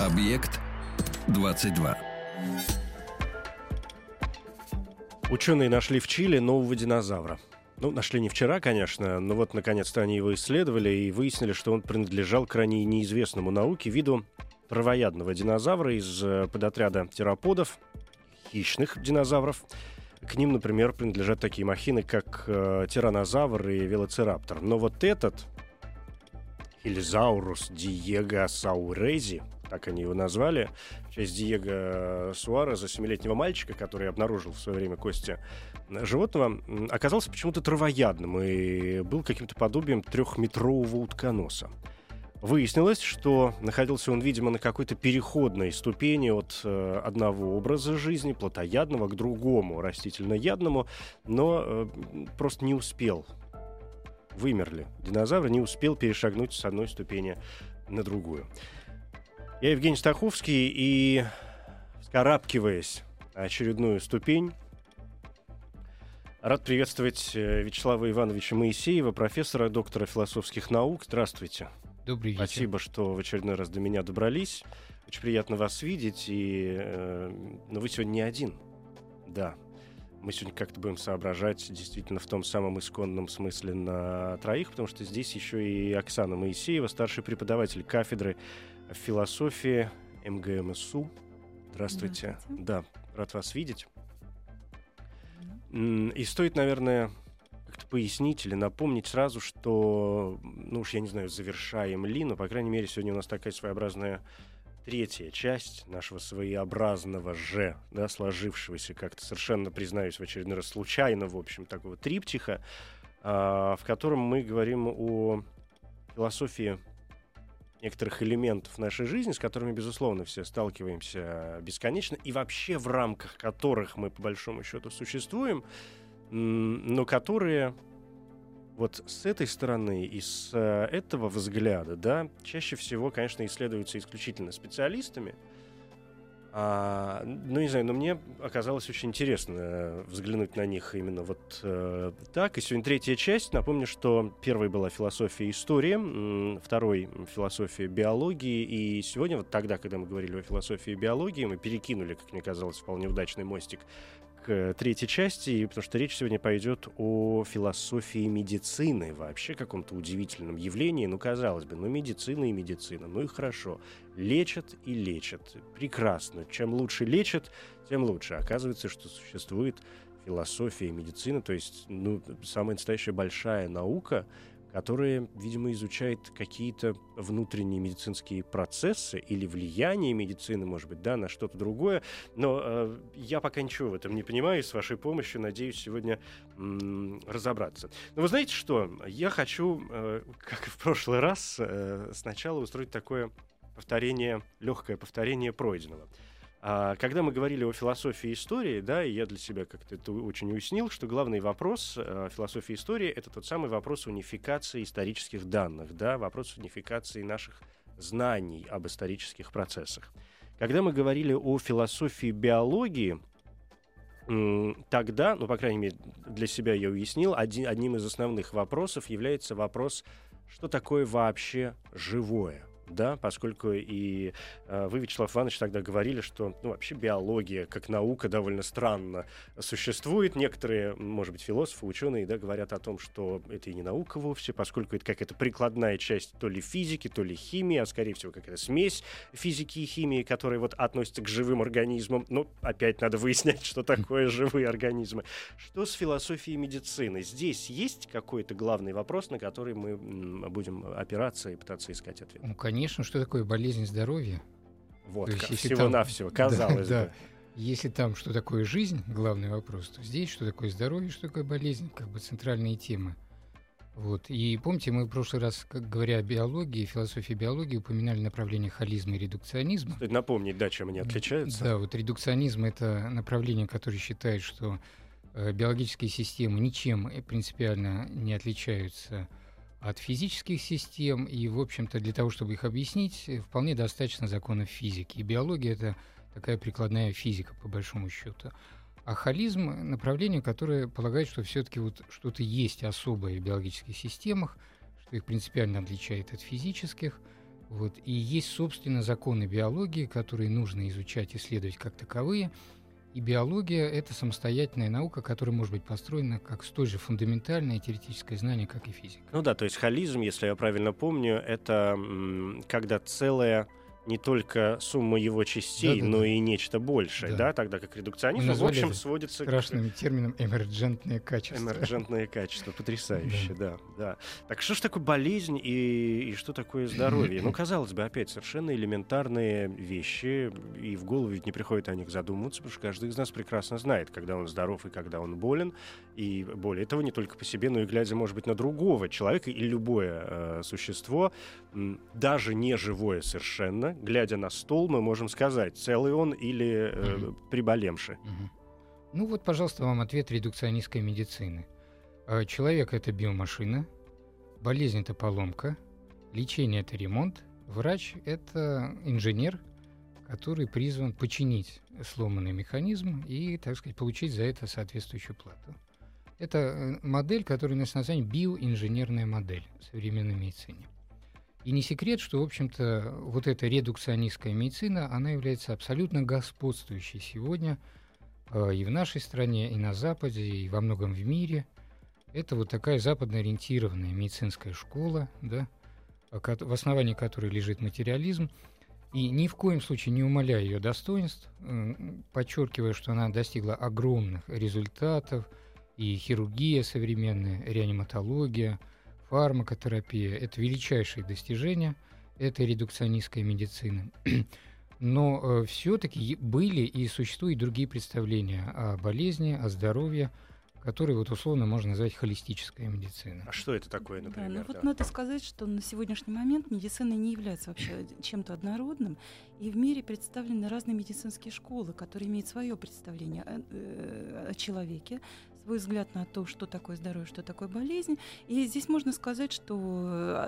Объект 22. Ученые нашли в Чили нового динозавра. Ну, нашли не вчера, конечно, но вот наконец-то они его исследовали и выяснили, что он принадлежал к ранее неизвестному науке виду травоядного динозавра из э, подотряда тераподов, хищных динозавров. К ним, например, принадлежат такие махины, как э, тиранозавр и велоцираптор. Но вот этот, Хильзаурус диего саурези, так они его назвали, в честь Диего Суареза, семилетнего мальчика, который обнаружил в свое время кости животного, оказался почему-то травоядным и был каким-то подобием трехметрового утконоса. Выяснилось, что находился он, видимо, на какой-то переходной ступени от э, одного образа жизни, плотоядного, к другому, растительноядному, но э, просто не успел. Вымерли. Динозавр не успел перешагнуть с одной ступени на другую. Я Евгений Стаховский, и вскарабкиваясь на очередную ступень, рад приветствовать э, Вячеслава Ивановича Моисеева, профессора, доктора философских наук. Здравствуйте. Добрый вечер. Спасибо, что в очередной раз до меня добрались. Очень приятно вас видеть. И, э, но вы сегодня не один. Да. Мы сегодня как-то будем соображать действительно в том самом исконном смысле на троих, потому что здесь еще и Оксана Моисеева, старший преподаватель кафедры философии МГМСУ. Здравствуйте. Здравствуйте. Да, рад вас видеть. И стоит, наверное, как-то пояснить или напомнить сразу, что, ну уж я не знаю, завершаем ли, но, по крайней мере, сегодня у нас такая своеобразная третья часть нашего своеобразного же, да, сложившегося как-то совершенно, признаюсь, в очередной раз случайно, в общем, такого триптиха, а, в котором мы говорим о философии некоторых элементов нашей жизни, с которыми, безусловно, все сталкиваемся бесконечно, и вообще в рамках которых мы, по большому счету, существуем, но которые вот с этой стороны и с э, этого взгляда, да, чаще всего, конечно, исследуются исключительно специалистами. А, ну, не знаю, но мне оказалось очень интересно э, взглянуть на них именно вот э, так. И сегодня третья часть. Напомню, что первой была философия истории, второй философия биологии. И сегодня, вот тогда, когда мы говорили о философии биологии, мы перекинули, как мне казалось, вполне удачный мостик к э, третьей части, потому что речь сегодня пойдет о философии медицины, вообще каком-то удивительном явлении. Ну, казалось бы, ну, медицина и медицина, ну и хорошо. Лечат и лечат. Прекрасно. Чем лучше лечат, тем лучше. Оказывается, что существует философия и медицина, то есть, ну, самая настоящая большая наука, которая, видимо, изучает какие-то внутренние медицинские процессы или влияние медицины, может быть, да, на что-то другое. Но э, я пока ничего в этом не понимаю, и с вашей помощью надеюсь сегодня м, разобраться. Но вы знаете что? Я хочу, э, как и в прошлый раз, э, сначала устроить такое повторение, легкое повторение пройденного. А, Когда мы говорили о философии истории, да, и я для себя как-то это очень уяснил, что главный вопрос э, философии истории это тот самый вопрос унификации исторических данных, да, вопрос унификации наших знаний об исторических процессах. Когда мы говорили о философии биологии, тогда, ну, по крайней мере, для себя я уяснил, один, одним из основных вопросов является вопрос, что такое вообще живое да, поскольку и э, вы, Вячеслав Иванович, тогда говорили, что ну, вообще биология как наука довольно странно существует. Некоторые, может быть, философы, ученые, да, говорят о том, что это и не наука вовсе, поскольку это какая-то прикладная часть то ли физики, то ли химии, а скорее всего какая-то смесь физики и химии, которая вот относится к живым организмам. Ну, опять надо выяснять, что такое живые организмы. Что с философией медицины? Здесь есть какой-то главный вопрос, на который мы будем опираться и пытаться искать ответ? Ну, конечно, что такое болезнь здоровья? Вот, есть, всего-навсего, казалось да, бы. да. Если там что такое жизнь, главный вопрос, то здесь что такое здоровье, что такое болезнь, как бы центральные темы. Вот. И помните, мы в прошлый раз, как говоря о биологии, философии биологии, упоминали направление холизма и редукционизма. Стоит напомнить, да, чем они отличаются. Да, вот редукционизм — это направление, которое считает, что э, биологические системы ничем э, принципиально не отличаются от физических систем, и, в общем-то, для того, чтобы их объяснить, э, вполне достаточно законов физики. И биология — это такая прикладная физика, по большому счету. А холизм — направление, которое полагает, что все-таки вот что-то есть особое в биологических системах, что их принципиально отличает от физических. Вот. И есть, собственно, законы биологии, которые нужно изучать, исследовать как таковые. И биология — это самостоятельная наука, которая может быть построена как столь же фундаментальное теоретическое знание, как и физика. Ну да, то есть холизм, если я правильно помню, это когда целое не только сумма его частей, Да-да-да. но и нечто большее, да, Да. тогда как редукционизм, в общем, сводится к Страшным термином эмерджентные качества. Эмерджентные качества, потрясающе, да, да. Так что ж такое болезнь и, и что такое здоровье? Ну, казалось бы, опять совершенно элементарные вещи, и в голову ведь не приходит о них задумываться, потому что каждый из нас прекрасно знает, когда он здоров и когда он болен, и более того, не только по себе, но и глядя, может быть, на другого человека и любое э, существо, даже не живое совершенно, глядя на стол, мы можем сказать, целый он или э, приболемший. Ну вот, пожалуйста, вам ответ редукционистской медицины. Э, Человек — это биомашина, болезнь — это поломка, лечение — это ремонт, врач — это инженер, который призван починить сломанный механизм и, так сказать, получить за это соответствующую плату. Это э, модель, которая носит название биоинженерная модель в современной медицине. И не секрет, что, в общем-то, вот эта редукционистская медицина, она является абсолютно господствующей сегодня э, и в нашей стране, и на Западе, и во многом в мире. Это вот такая западно-ориентированная медицинская школа, да, а в основании которой лежит материализм, и ни в коем случае не умаляя ее достоинств, подчеркивая, что она достигла огромных результатов, и хирургия современная, реаниматология, фармакотерапия — это величайшие достижения этой редукционистской медицины. Но все-таки были и существуют другие представления о болезни, о здоровье, которые вот условно можно назвать холистическая медицина. А что это такое, Да, например? ну вот да? надо сказать, что на сегодняшний момент медицина не является вообще чем-то однородным, и в мире представлены разные медицинские школы, которые имеют свое представление о, э, о человеке, свой взгляд на то, что такое здоровье, что такое болезнь. И здесь можно сказать, что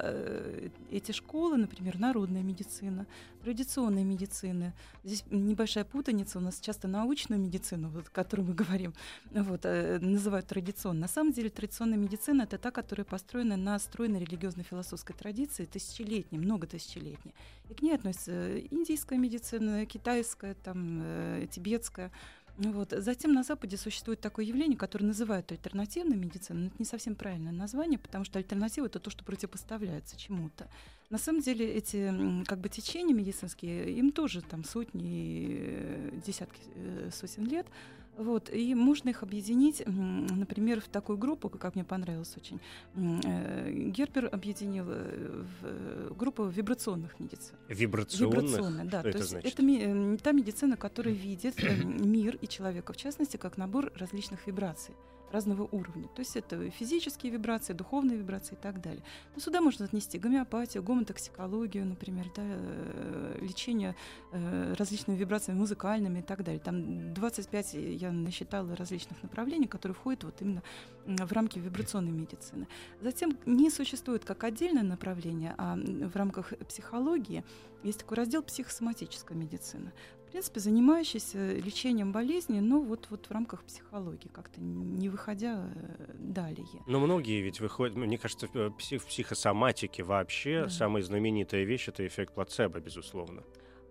э, эти школы, например, народная медицина, традиционная медицина, здесь небольшая путаница, у нас часто научную медицину, вот, о которой мы говорим, вот, э, называют традиционной. На самом деле традиционная медицина — это та, которая построена на стройной религиозно-философской традиции, тысячелетней, много тысячелетней. И к ней относятся индийская медицина, китайская, там, э, тибетская. Ну Вот. Затем на Западе существует такое явление, которое называют альтернативной медициной. Но это не совсем правильное название, потому что альтернатива — это то, что противопоставляется чему-то. На самом деле эти как бы течения медицинские, им тоже там сотни, э, десятки э, сотен лет. Вот, и можно их объединить, например, в такую группу, как мне понравилось очень. Э, Гербер объединил э, в э, группу вибрационных медицин. Вибрационных? Вибрационная, да. Что то это есть значит? это ми- та медицина, которая видит мир и человека, в частности, как набор различных вибраций разного уровня. То есть это физические вибрации, духовные вибрации и так далее. Но сюда можно отнести гомеопатию, гомотоксикологию, например, да, э, лечение э, различными вибрациями музыкальными и так далее. Там 25 я насчитала различных направлений, которые входят вот именно в рамки вибрационной медицины. Затем не существует как отдельное направление, а в рамках психологии есть такой раздел психосоматическая медицина. Принципе, занимающийся лечением болезни, но вот, вот в рамках психологии, как-то не выходя э, далее. Но многие ведь выходят, мне кажется, в, э, псих- в психосоматике вообще Да. самая знаменитая вещь это эффект плацебо, безусловно.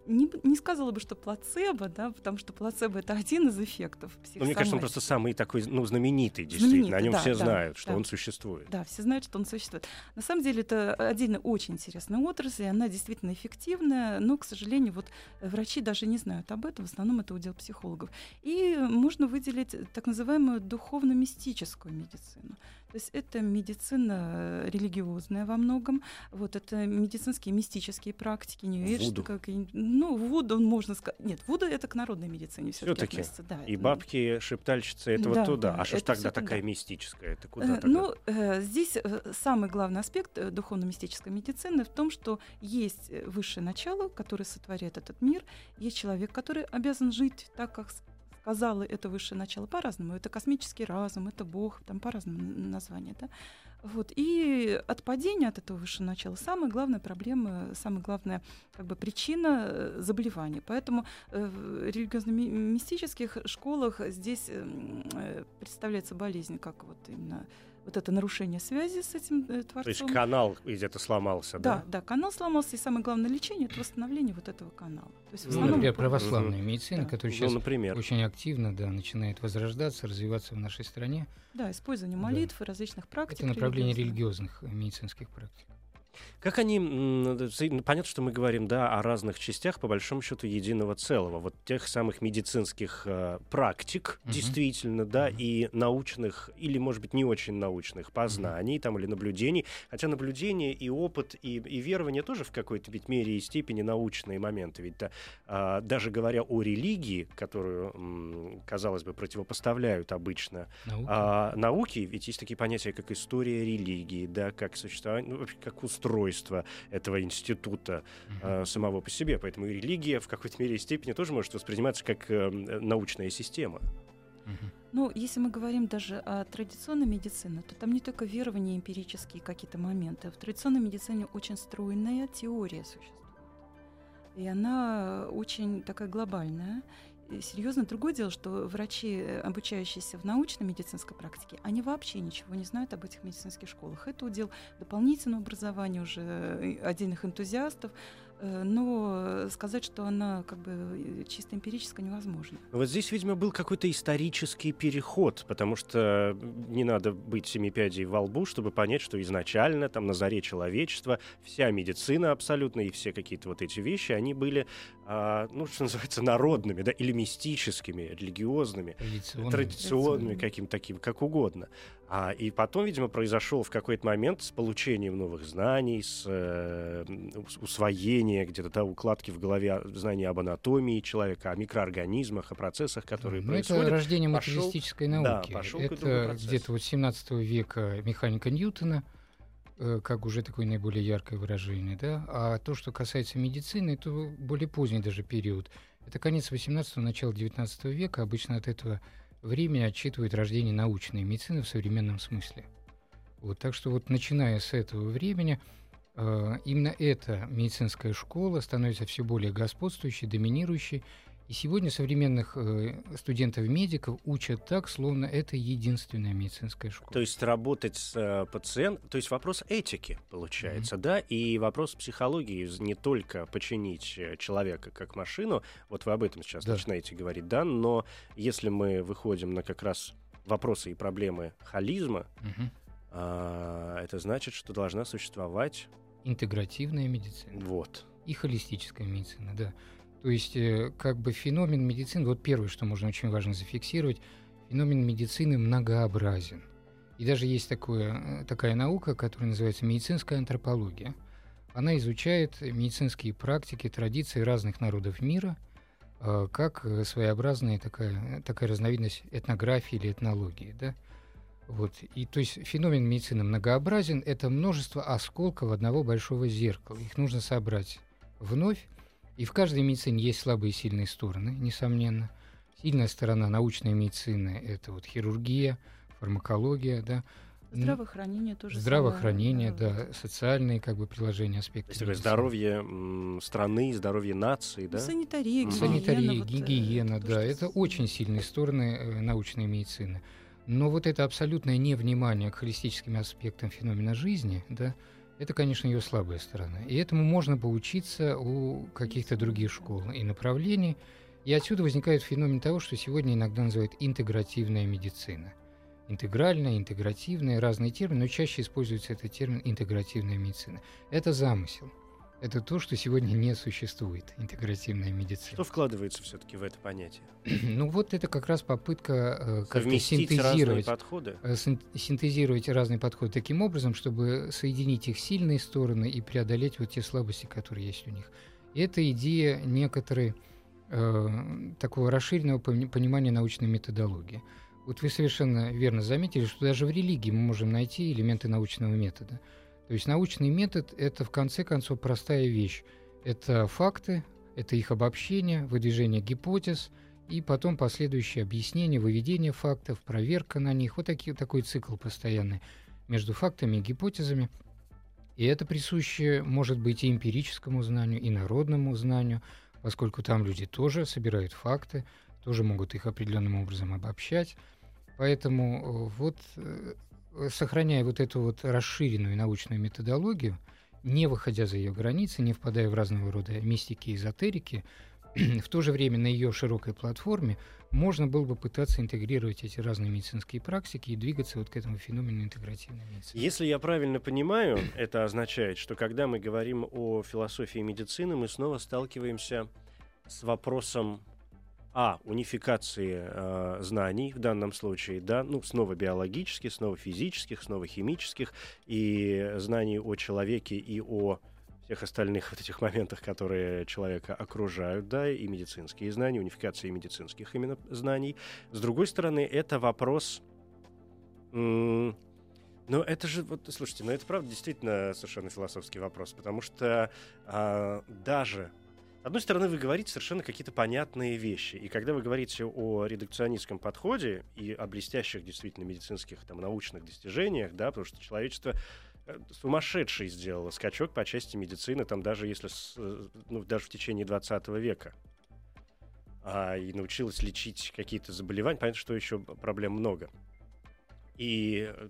Не, не сказала бы, что плацебо, да, потому что плацебо это один из эффектов Ну, мне кажется, он психосоматики. просто самый такой, ну, знаменитый, действительно. О Знаменитый, нем да, все да, знают, что да. он существует. Да, все знают, что он существует. На самом деле это отдельно очень интересная отрасль, и она действительно эффективная, но, к сожалению, вот врачи даже не знают об этом, в основном это удел психологов. И можно выделить так называемую духовно-мистическую медицину. То есть это медицина религиозная во многом. Вот это медицинские мистические практики, не Вуду. как ну вуду можно сказать. Нет, вуду это к народной медицине все-таки относится. Да, И это- бабки, шептальщицы, это вот Да, туда. да, А что ж тогда всё туда. такая мистическая? Это Э, куда тогда? Ну, э, здесь э, самый главный аспект э, духовно-мистической медицины в том, что есть э, высшее начало, которое сотворяет этот мир, есть человек, который обязан жить так, как сказала это высшее начало по-разному. Это космический разум, это Бог, там по-разному н- названия, да. Вот. И от падения от этого высшего начала самая главная проблема, самая главная как бы, причина э, заболевания. Поэтому э, в религиозно-мистических школах здесь м, э, представляется болезнь как вот именно вот это нарушение связи с этим э, То есть творцом. канал где-то сломался, Да, да? да, канал сломался, и самое главное лечение это восстановление вот этого канала. То есть в Ну, основном Например, православная медицина, Да. которая Ну, сейчас например. очень активно да, начинает возрождаться, развиваться в нашей стране. Да, использование Да. молитв и различных практик. Это направление религиозных. религиозных э, медицинских практик. Как они, с- ну, понятно, что мы говорим, да, о разных частях, по большому счету, единого целого. Вот тех самых медицинских э, практик, Мгм. действительно, да, Мгм. и научных, или, может быть, не очень научных познаний, там, или наблюдений. Хотя наблюдение и опыт, и, и верование тоже в какой-то ведь мере и степени научные моменты. Ведь да, а, даже говоря о религии, которую, м, казалось бы, противопоставляют обычно Наука. а, науки, ведь есть такие понятия, как история религии, да, как существование, ну, вообще, как устройство этого института а, самого по себе. Поэтому и религия в какой-то мере и степени тоже может восприниматься как э, научная система. Ну, если мы говорим даже о традиционной медицине, то там не только верования эмпирические какие-то моменты. В традиционной медицине очень стройная теория существует. И она очень такая глобальная. Серьезно, другое дело, что врачи, э, обучающиеся в научной медицинской практике, они вообще ничего не знают об этих медицинских школах. Это удел дополнительного образования уже э, отдельных энтузиастов. Э, Но сказать, что она как бы чисто эмпирическая, невозможно. Но Вот здесь, видимо, был какой-то исторический переход, потому что не надо быть семипядей во лбу, чтобы понять, что изначально там на заре человечества вся медицина абсолютно и все какие-то вот эти вещи, они были, ну, что называется, народными, да, или мистическими, религиозными. Традиционными, Традиционными. каким таким, как угодно. А, и потом, видимо, произошел в какой-то момент с получением новых знаний, с э, ус- усвоения где-то да, укладки в голове а, знаний об анатомии человека, о микроорганизмах, о процессах, которые Ну, это происходят. рождение пошел- материалистической да, науки. пошел какой-то другой это где-то вот 17 века механика Ньютона, как уже такое наиболее яркое выражение, да. А то, что касается медицины, это более поздний даже период. Это конец 18-го, начало 19 века. Обычно от этого времени отчитывают рождение научной медицины в современном смысле. Вот, так что вот начиная с этого времени э, именно эта медицинская школа становится все более господствующей, доминирующей. И сегодня современных э, студентов-медиков учат так, словно это единственная медицинская школа. То есть работать с э, пациентом, то есть вопрос этики получается, да, и вопрос психологии, не только починить э, человека как машину, вот вы об этом сейчас Да. начинаете говорить, да, но если мы выходим на как раз вопросы и проблемы холизма, Мгм. а, это значит, что должна существовать Интегративная медицина вот. и холистическая медицина, да. То есть э, как бы феномен медицины, вот первое, что можно очень важно зафиксировать, феномен медицины многообразен. И даже есть такое, э, такая наука, которая называется медицинская антропология. Она изучает медицинские практики, традиции разных народов мира, э, как своеобразная такая, такая разновидность этнографии или этнологии. Да? Вот. И то есть феномен медицины многообразен, это множество осколков одного большого зеркала. Их нужно собрать вновь. И в каждой медицине есть слабые и сильные стороны, несомненно. Сильная сторона научной медицины – это вот хирургия, фармакология, да. Здравоохранение тоже. Здравоохранение, самое, да, социальные как бы приложения То аспекты. есть такое медицины. здоровье страны, здоровье нации, да? Санитария, Мгм. Санитария, вот, э, гигиена, то, да, это с- очень сильные стороны э, научной медицины. Но вот это абсолютное невнимание к холистическим аспектам феномена жизни, да, это, конечно, ее слабая сторона. И этому можно поучиться у каких-то других школ и направлений. И отсюда возникает феномен того, что сегодня иногда называют интегративная медицина. Интегральная, интегративная, разные термины, но чаще используется этот термин интегративная медицина. Это замысел. Это то, что сегодня не существует, интегративная медицина. Что вкладывается все-таки в это понятие? ну вот это как раз попытка э, как синтезировать подходы. Э, синтезировать разные подходы таким образом, чтобы соединить их сильные стороны и преодолеть вот те слабости, которые есть у них. И это идея некоторой э, такого расширенного понимания научной методологии. Вот вы совершенно верно заметили, что даже в религии мы можем найти элементы научного метода. То есть научный метод – это в конце концов простая вещь. Это факты, это их обобщение, выдвижение гипотез и потом последующее объяснение, выведение фактов, проверка на них. Вот такие, такой цикл постоянный между фактами и гипотезами. И это присуще, может быть, и эмпирическому знанию, и народному знанию, поскольку там люди тоже собирают факты, тоже могут их определенным образом обобщать. Поэтому э, вот э, сохраняя вот эту вот расширенную научную методологию, не выходя за ее границы, не впадая в разного рода мистики и эзотерики, в то же время на ее широкой платформе можно было бы пытаться интегрировать эти разные медицинские практики и двигаться вот к этому феномену интегративной медицины. Если я правильно понимаю, это означает, что когда мы говорим о философии медицины, мы снова сталкиваемся с вопросом а. Унификации э, знаний в данном случае, да, ну, снова биологических, снова физических, снова химических, и знаний о человеке и о всех остальных вот этих моментах, которые человека окружают, да, и медицинские знания, унификации медицинских именно знаний. С другой стороны, это вопрос... М- но это же, вот, слушайте, ну это правда действительно совершенно философский вопрос, потому что а, даже с одной стороны, вы говорите совершенно какие-то понятные вещи. И когда вы говорите о редукционистском подходе и о блестящих действительно медицинских там, научных достижениях, да, потому что человечество э, сумасшедший сделало скачок по части медицины, там даже если э, ну, даже в течение 20 века. А, и научилась лечить какие-то заболевания. Понятно, что еще проблем много. И э,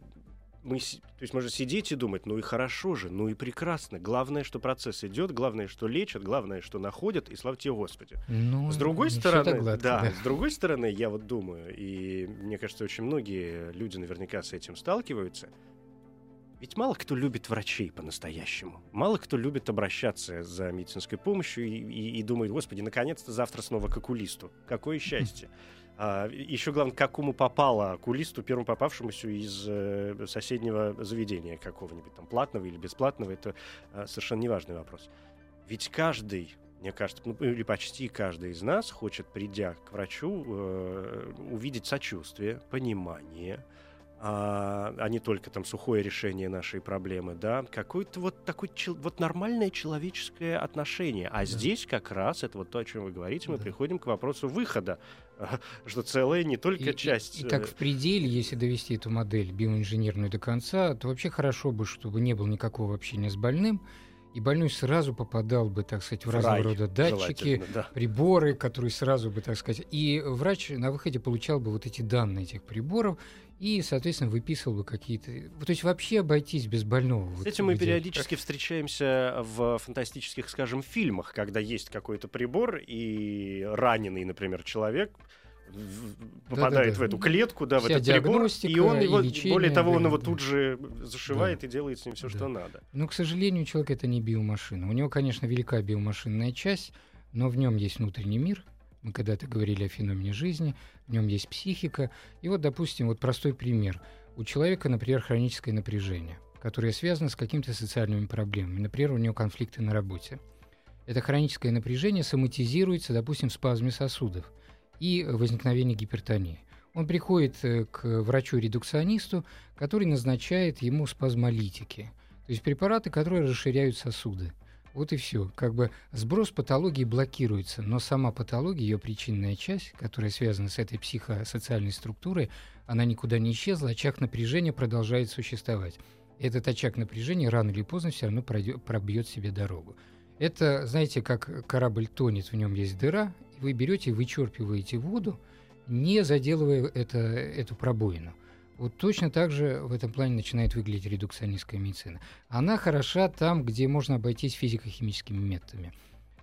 мы, то есть можно сидеть и думать, ну и хорошо же, ну и прекрасно. Главное, что процесс идет, главное, что лечат, главное, что находят, и слава тебе Господи. Ну, с другой стороны, гладко, да, да, с другой стороны, я вот думаю, и мне кажется, очень многие люди наверняка с этим сталкиваются. Ведь мало кто любит врачей по-настоящему. Мало кто любит обращаться за медицинской помощью и, и, и думает, господи, наконец-то завтра снова к окулисту. Какое счастье. А, еще главное, какому попало окулисту, первому попавшемуся из э, соседнего заведения какого-нибудь, там, платного или бесплатного, это э, совершенно неважный вопрос. Ведь каждый, мне кажется, ну, или почти каждый из нас хочет, придя к врачу, э, увидеть сочувствие, понимание, а, а не только там сухое решение нашей проблемы, да, какое-то вот такое вот нормальное человеческое отношение. А да. здесь как раз это вот то, о чем вы говорите, мы да. приходим к вопросу выхода, что целая не только и, часть. И, и так э, в пределе, если довести эту модель биоинженерную до конца, то вообще хорошо бы, чтобы не было никакого общения с больным, и больной сразу попадал бы, так сказать, в разного Рай, рода датчики, да. приборы, которые сразу бы, так сказать, и врач на выходе получал бы вот эти данные этих приборов и, соответственно, выписывал бы какие-то... То есть вообще обойтись без больного. С вот этим мы периодически встречаемся в фантастических, скажем, фильмах, когда есть какой-то прибор, и раненый, например, человек попадает да, да, в эту клетку, да, Вся в этот прибор, и он его, и лечение, более того, он его да. тут же зашивает да. и делает с ним все, да. что надо. Но, к сожалению, человек это не биомашина. У него, конечно, велика биомашинная часть, но в нем есть внутренний мир, мы когда-то говорили о феномене жизни, в нем есть психика. И вот, допустим, вот простой пример. У человека, например, хроническое напряжение, которое связано с какими-то социальными проблемами. Например, у него конфликты на работе. Это хроническое напряжение соматизируется, допустим, в спазме сосудов и возникновении гипертонии. Он приходит э, к врачу-редукционисту, который назначает ему спазмолитики, то есть препараты, которые расширяют сосуды. Вот и все. Как бы сброс патологии блокируется, но сама патология, ее причинная часть, которая связана с этой психосоциальной структурой, она никуда не исчезла, очаг напряжения продолжает существовать. Этот очаг напряжения рано или поздно все равно пройдет, пробьет себе дорогу. Это, знаете, как корабль тонет, в нем есть дыра, и вы берете и вычерпиваете воду, не заделывая это, эту пробоину. Вот точно так же в этом плане начинает выглядеть редукционистская медицина. Она хороша там, где можно обойтись физико-химическими методами.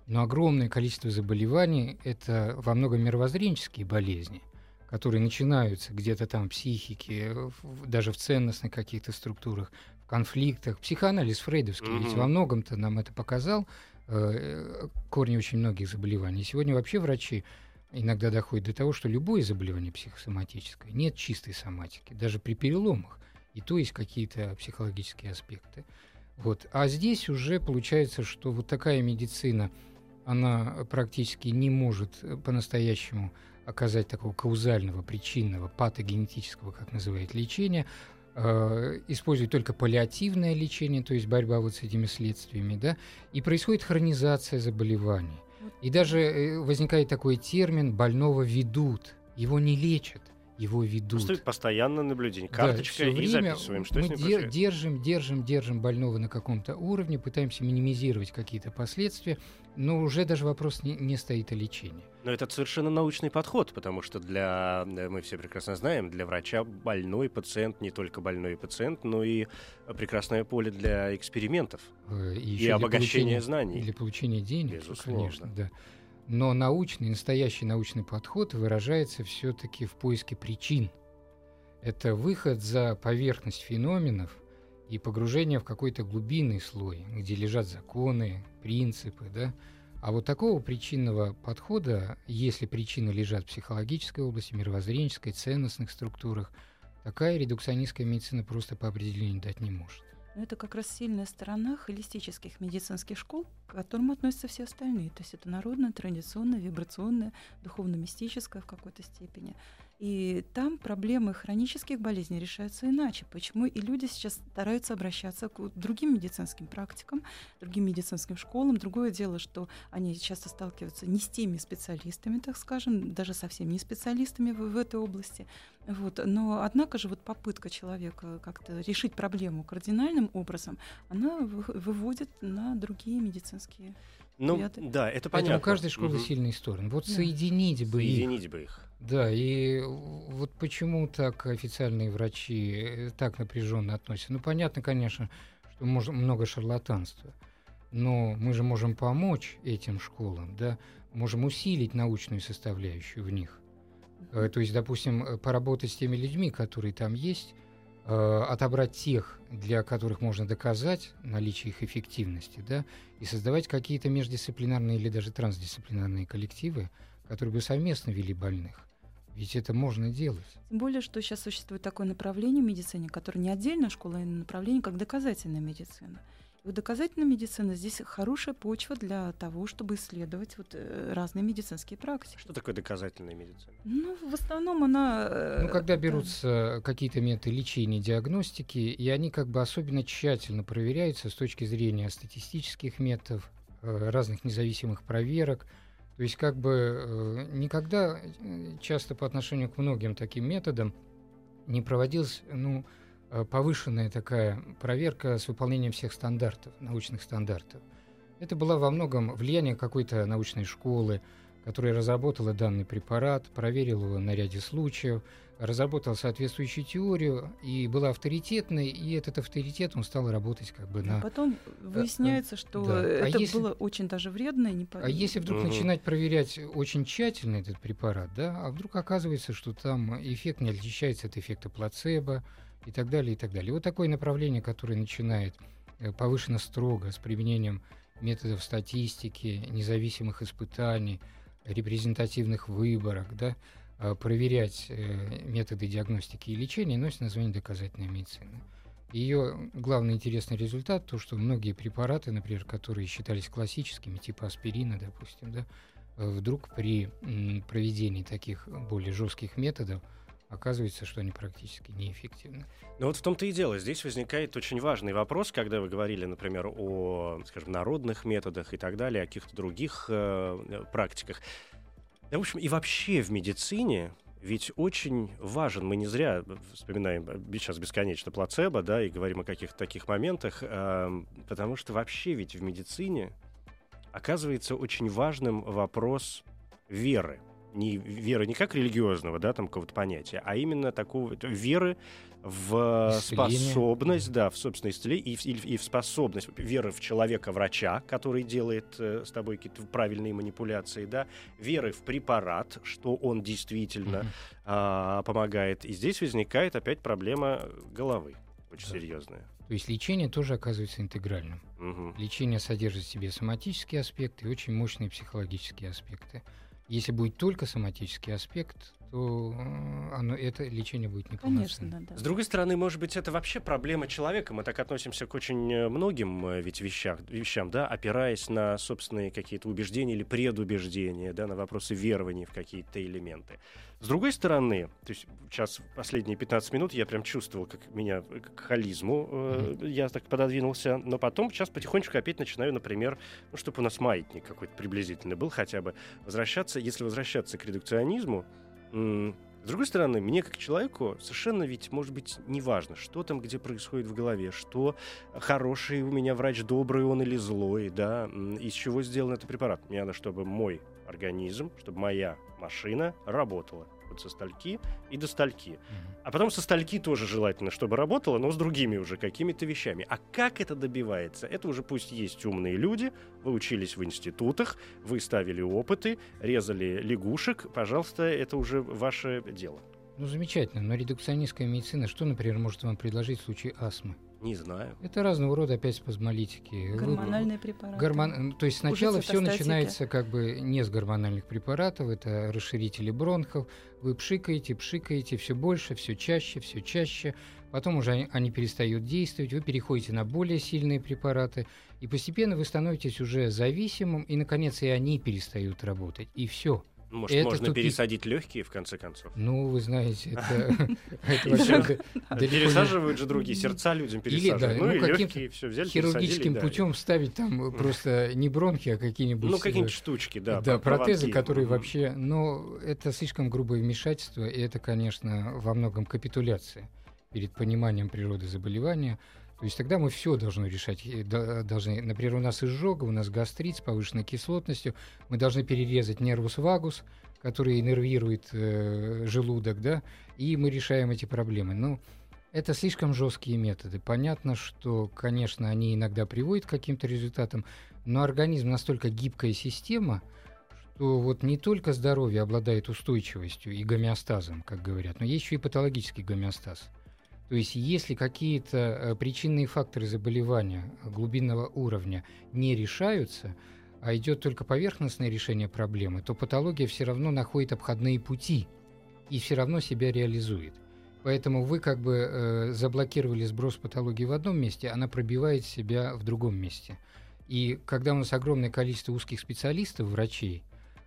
Но огромное количество заболеваний – это во многом мировоззренческие болезни, которые начинаются где-то там в психике, даже в ценностных каких-то структурах, в конфликтах. Психоанализ фрейдовский ведь во многом-то нам это показал, э, корни очень многих заболеваний. Сегодня вообще врачи иногда доходят до того, что любое заболевание психосоматическое, нет чистой соматики, даже при переломах. И то есть какие-то психологические аспекты. Вот. А здесь уже получается, что вот такая медицина, она практически не может э, по-настоящему оказать такого каузального, причинного, патогенетического, как называют, лечения, э, использует только паллиативное лечение, то есть борьба вот с этими следствиями, да, и происходит хронизация заболеваний. И даже э, возникает такой термин «больного ведут», его не лечат – его ведут. Стоит постоянное наблюдение. Карточка да, и время записываем, что мы с ним дер- держим, держим, держим больного на каком-то уровне, пытаемся минимизировать какие-то последствия, но уже даже вопрос не, не стоит о лечении. Но это совершенно научный подход, потому что для, мы все прекрасно знаем, для врача больной пациент не только больной пациент, но и прекрасное поле для экспериментов э, и, и обогащения знаний. Для получения денег, Безусловно. конечно, да. Но научный, настоящий научный подход выражается все-таки в поиске причин. Это выход за поверхность феноменов и погружение в какой-то глубинный слой, где лежат законы, принципы, да. А вот такого причинного подхода, если причины лежат в психологической области, мировоззренческой, ценностных структурах, такая редукционистская медицина просто по определению дать не может. Но это как раз сильная сторона холистических медицинских школ, к которым относятся все остальные. То есть это народное, традиционное, вибрационное, духовно-мистическое в какой-то степени. И там проблемы хронических болезней решаются иначе. Почему и люди сейчас стараются обращаться к другим медицинским практикам, другим медицинским школам. Другое дело, что они часто сталкиваются не с теми специалистами, так скажем, даже совсем не специалистами в, в этой области. Вот. Но однако же вот попытка человека как-то решить проблему кардинальным образом, она выводит на другие медицинские ну, ряды. да, это понятно. у каждой школы угу. сильные стороны. Вот да. соединить бы соединить их. бы их. Да, и вот почему так официальные врачи э, так напряженно относятся? Ну, понятно, конечно, что может, много шарлатанства. Но мы же можем помочь этим школам, да, можем усилить научную составляющую в них. Э, то есть, допустим, э, поработать с теми людьми, которые там есть, отобрать тех, для которых можно доказать наличие их эффективности, да, и создавать какие-то междисциплинарные или даже трансдисциплинарные коллективы, которые бы совместно вели больных. Ведь это можно делать. Тем более, что сейчас существует такое направление в медицине, которое не отдельная школа, а направление как доказательная медицина. Доказательная медицина здесь хорошая почва для того, чтобы исследовать вот э, разные медицинские практики. Что такое доказательная медицина? Ну, в основном она... Э, ну, когда берутся да. какие-то методы лечения, диагностики, и они как бы особенно тщательно проверяются с точки зрения статистических методов, э, разных независимых проверок, то есть как бы э, никогда э, часто по отношению к многим таким методам не проводилась ну, э, повышенная такая проверка с выполнением всех стандартов, научных стандартов. Это было во многом влияние какой-то научной школы, которая разработала данный препарат, проверила его на ряде случаев, разработал соответствующую теорию и была авторитетной, и этот авторитет он стал работать как бы на... А потом выясняется, что да. А это а если... было очень даже вредно и не А если вдруг угу. начинать проверять очень тщательно этот препарат, да, а вдруг оказывается, что там эффект не отличается от эффекта плацебо и так далее, и так далее. Вот такое направление, которое начинает э, повышенно строго с применением методов статистики, независимых испытаний, репрезентативных выборок, да, Э, проверять э, методы диагностики и лечения носит название доказательная медицина. Ее главный интересный результат то, что многие препараты, например, которые считались классическими, типа аспирина, допустим, да, э, вдруг при проведении таких более жестких методов оказывается, что они практически неэффективны. Ну вот в том-то и дело. Здесь возникает очень важный вопрос, когда вы говорили, например, о, скажем, народных методах и так далее, о каких-то других э, практиках. Да, в общем, и вообще в медицине ведь очень важен, мы не зря вспоминаем сейчас бесконечно плацебо, да, и говорим о каких-то таких моментах, э, потому что вообще ведь в медицине оказывается очень важным вопрос веры. Не веры не как религиозного, да, там какого-то понятия, а именно такого веры в способность, да, в собственное исцеление и, и, и в способность веры в человека-врача, который делает э, с тобой какие-то правильные манипуляции, да, веры в препарат, что он действительно mm-hmm. э, помогает. И здесь возникает опять проблема головы очень да. серьезная. То есть лечение тоже оказывается интегральным. Мгм. Лечение содержит в себе соматические аспекты и очень мощные психологические аспекты. Если будет только соматический аспект, то э, оно, это лечение будет Конечно, неполноценным. да, да. С другой стороны, может быть, это вообще проблема человека. Мы так относимся к очень э, многим э, ведь вещах, вещам, да, опираясь на собственные какие-то убеждения или предубеждения, да, на вопросы верований в какие-то элементы. С другой стороны, то есть сейчас последние 15 минут я прям чувствовал, как меня к холизму, э, я так пододвинулся, но потом сейчас потихонечку опять начинаю, например, ну, чтобы у нас маятник какой-то приблизительный был хотя бы, возвращаться, если возвращаться к редукционизму, с другой стороны, мне как человеку совершенно ведь, может быть, не важно, что там, где происходит в голове, что хороший у меня врач, добрый он или злой, да, из чего сделан этот препарат. Мне надо, чтобы мой организм, чтобы моя машина работала вот со стальки и до стальки. Мгм. А потом со стальки тоже желательно, чтобы работала, но с другими уже какими-то вещами. А как это добивается? Это уже пусть есть умные люди, вы учились в институтах, вы ставили опыты, резали лягушек. Пожалуйста, это уже ваше дело. Ну, замечательно. Но редукционистская медицина, что, например, может вам предложить в случае астмы? Не знаю. Это разного рода опять спазмолитики. Вы- Гормональные препараты. Гормон... ну, То есть сначала все начинается как бы не с гормональных препаратов, это расширители бронхов. Вы пшикаете, пшикаете все больше, все чаще, все чаще. Потом уже они, они перестают действовать, вы переходите на более сильные препараты, и постепенно вы становитесь уже зависимым, и, наконец, и они перестают работать. И все. Может, Это можно тупик. пересадить легкие, в конце концов. Ну, вы знаете, это, Пересаживают же другие, сердца людям пересаживают. ну, ну, и легкие, все взяли, хирургическим путем вставить там э, просто не бронхи, а какие-нибудь... Ну, э, какие-нибудь штучки, да. Да, про- протезы, которые вообще... Но это слишком грубое вмешательство, и это, конечно, во многом капитуляция перед пониманием природы заболевания. То есть тогда мы все должны решать. Должны, например, у нас изжога, у нас гастрит с повышенной кислотностью. Мы должны перерезать нервус вагус, который иннервирует э, желудок, да, и мы решаем эти проблемы. Ну, это слишком жесткие методы. Понятно, что, конечно, они иногда приводят к каким-то результатам, но организм настолько гибкая система, что вот не только здоровье обладает устойчивостью и гомеостазом, как говорят, но есть еще и патологический гомеостаз. То есть если какие-то э, причинные факторы заболевания глубинного уровня не решаются, а идет только поверхностное решение проблемы, то патология все равно находит обходные пути и все равно себя реализует. Поэтому вы как бы э, заблокировали сброс патологии в одном месте, она пробивает себя в другом месте. И когда у нас огромное количество узких специалистов, врачей,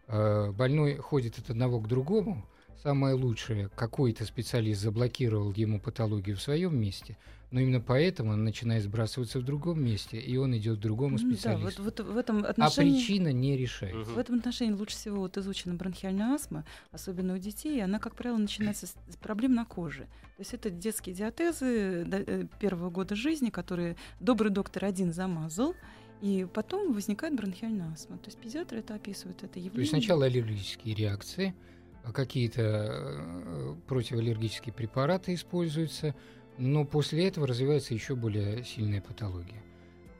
э, больной ходит от одного к другому, самое лучшее, какой-то специалист заблокировал ему патологию в своем месте, но именно поэтому она начинает сбрасываться в другом месте, и он идет к другому М, Да, специалисту. вот, вот в этом А отношении... причина не решается. Мгм. В этом отношении лучше всего вот изучена бронхиальная астма, особенно у детей. и Она, как правило, начинается с проблем на коже. То есть это детские диатезы э, первого года жизни, которые добрый доктор один замазал, и потом возникает бронхиальная астма. То есть педиатры это описывают, это явление. То есть сначала аллергические реакции, а какие-то э, противоаллергические препараты используются, но после этого развивается еще более сильная патология.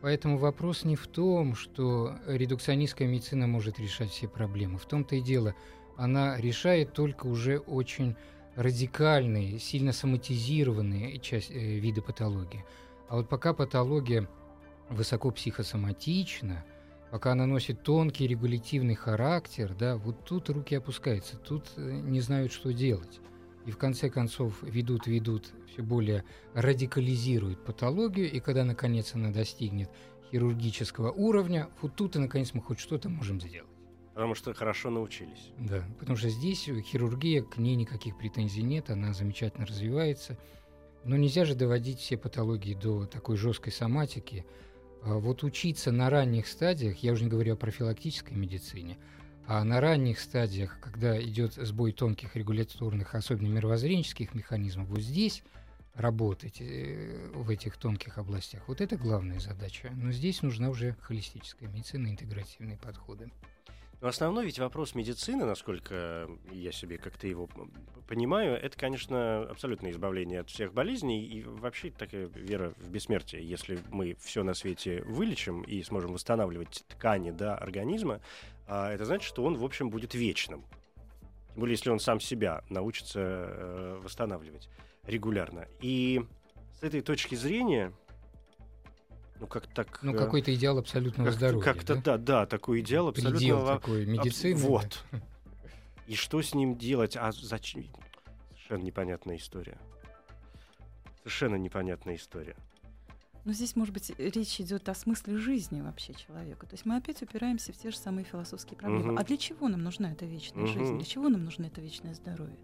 Поэтому вопрос не в том, что редукционистская медицина может решать все проблемы. В том-то и дело, она решает только уже очень радикальные, сильно соматизированные часть, э, виды патологии. А вот пока патология высоко психосоматична, пока она носит тонкий регулятивный характер, да, вот тут руки опускаются, тут э, не знают, что делать. И в конце концов ведут, ведут, все более радикализируют патологию, и когда наконец она достигнет хирургического уровня, вот тут и наконец мы хоть что-то можем сделать. Потому что хорошо научились. Да, потому что здесь э, хирургия, к ней никаких претензий нет, она замечательно развивается. Но нельзя же доводить все патологии до такой жесткой соматики. А Вот учиться на ранних стадиях, я уже не говорю о профилактической медицине, а на ранних стадиях, когда идет сбой тонких регуляторных, особенно мировоззренческих механизмов, вот здесь работать э, в этих тонких областях, вот это главная задача. Но здесь нужна уже холистическая медицина, интегративные подходы. Но основной ведь вопрос медицины, насколько я себе как-то его понимаю, это, конечно, абсолютное избавление от всех болезней и вообще такая вера в бессмертие. Если мы все на свете вылечим и сможем восстанавливать ткани да, организма, а, это значит, что он, в общем, будет вечным. Тем более, если он сам себя научится э, восстанавливать регулярно. И с этой точки зрения ну как так... Ну, э, какой-то идеал абсолютного как- здоровья. Как-то, да? да, такой идеал абсолютно... Предел такой медицины. да. Вот. И что с ним делать? А зачем? Совершенно непонятная история. Совершенно непонятная история. Но здесь, может быть, речь идет о смысле жизни вообще человека. То есть мы опять упираемся в те же самые философские проблемы. Мгм. А для чего нам нужна эта вечная Мгм. жизнь? Для чего нам нужно это вечное здоровье?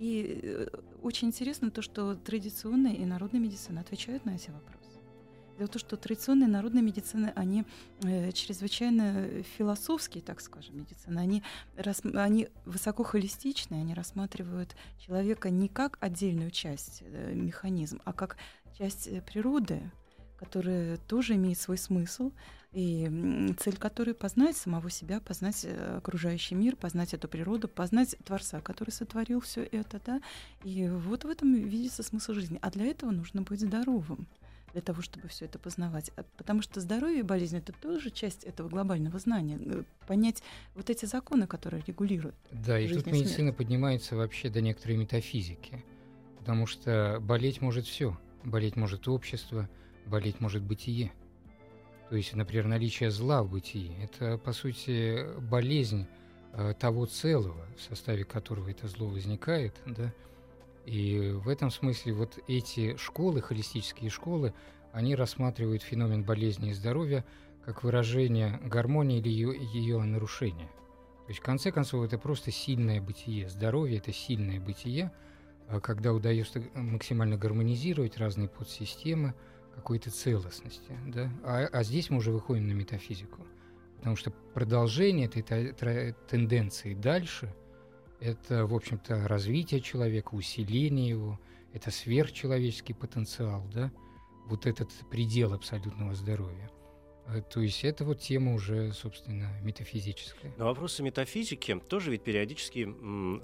И э, очень интересно то, что традиционная и народная медицина отвечают на эти вопросы. Дело в том, что традиционные народные медицины, они э, чрезвычайно философские, так скажем, медицины. Они, рас- они высоко холистичные, они рассматривают человека не как отдельную часть, э, механизм, а как часть э, природы, которая тоже имеет свой смысл, и цель которой познать самого себя, познать э, окружающий мир, познать эту природу, познать Творца, который сотворил все это, да. И вот в этом видится смысл жизни. А для этого нужно быть здоровым для того, чтобы все это познавать. А Потому что здоровье и болезнь это тоже часть этого глобального знания. Э, Понять вот эти законы, которые регулируют. Да, и тут и медицина поднимается вообще до некоторой метафизики. Потому что болеть может все. Болеть может общество, болеть может бытие. То есть, например, наличие зла в бытии – это, по сути, болезнь э, того целого, в составе которого это зло возникает, да. И в этом смысле вот эти школы, холистические школы, они рассматривают феномен болезни и здоровья как выражение гармонии или ее, ее нарушения. То есть, в конце концов, это просто сильное бытие. Здоровье – это сильное бытие, а когда удается максимально гармонизировать разные подсистемы какой-то целостности. Да? А, а здесь мы уже выходим на метафизику. Потому что продолжение этой тенденции дальше – это, в общем-то, развитие человека, усиление его, это сверхчеловеческий потенциал, да? вот этот предел абсолютного здоровья. Э, То есть это вот тема уже, собственно, метафизическая. Но вопросы метафизики тоже ведь периодически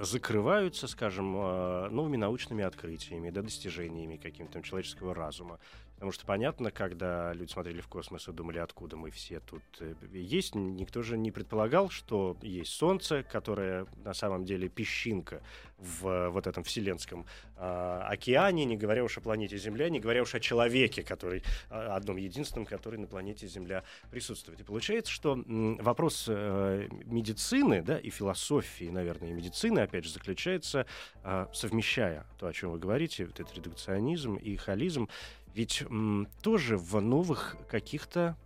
закрываются, скажем, э, новыми научными открытиями, да, достижениями каким-то человеческого разума. Потому что понятно, когда люди смотрели в космос и думали, откуда мы все тут э, есть, никто же не предполагал, что есть Солнце, которое на самом деле песчинка в вот этом вселенском э, океане, не говоря уж о планете Земля, не говоря уж о человеке, который э, одном единственном, который на планете Земля присутствует. И получается, что вопрос э, медицины, да, и философии, наверное, и медицины, опять же, заключается, э, совмещая то, о чем вы говорите, вот этот редукционизм и холизм, ведь м, тоже в новых каких-то